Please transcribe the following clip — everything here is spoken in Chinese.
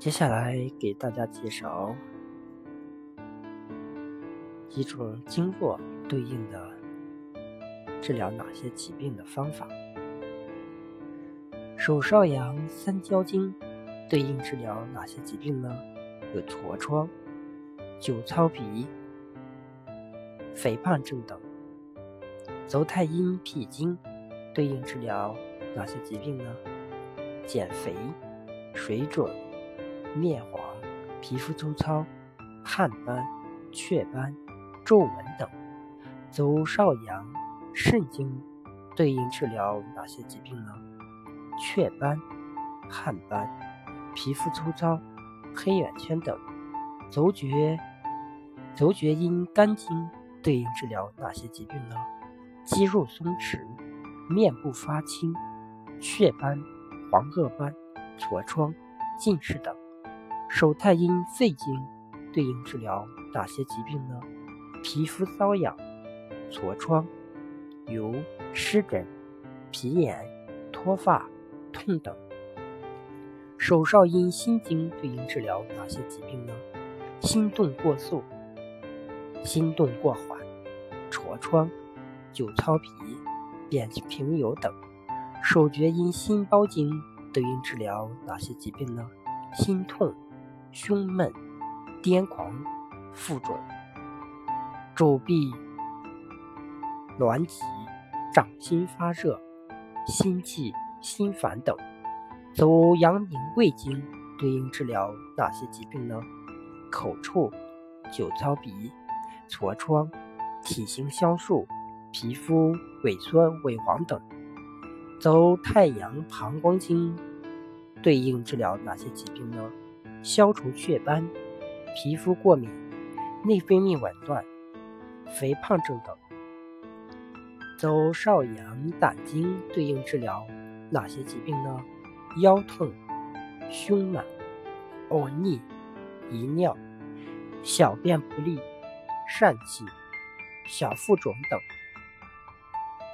接下来给大家介绍几种经络对应的治疗哪些疾病的方法。手少阳三焦经对应治疗哪些疾病呢？有痤疮、久操皮、肥胖症等。足太阴脾经对应治疗哪些疾病呢？减肥、水肿、面黄、皮肤粗糙、汗斑、雀斑、皱纹等。足少阳肾经对应治疗哪些疾病呢？雀斑、汗斑、皮肤粗糙、黑眼圈等。足厥足厥阴肝经对应治疗哪些疾病呢？肌肉松弛、面部发青、雀斑、黄褐斑、痤疮、近视等。手太阴肺经对应治疗哪些疾病呢？皮肤瘙痒、痤疮、疣、湿疹、皮炎、脱发、痛等。手少阴心经对应治疗哪些疾病呢？心动过速、心动过缓、痤疮。久操皮、扁平疣等，手厥阴心包经对应治疗哪些疾病呢？心痛、胸闷、癫狂、腹肿、肘臂挛急、掌心发热、心悸、心烦等。足阳明胃经对应治疗哪些疾病呢？口臭、久操鼻、痤疮、体型消瘦。皮肤萎缩、萎黄等，走太阳膀胱经对应治疗哪些疾病呢？消除雀斑、皮肤过敏、内分泌紊乱、肥胖症等。走少阳胆经对应治疗哪些疾病呢？腰痛、胸满、呕逆、遗尿、小便不利、疝气、小腹肿等。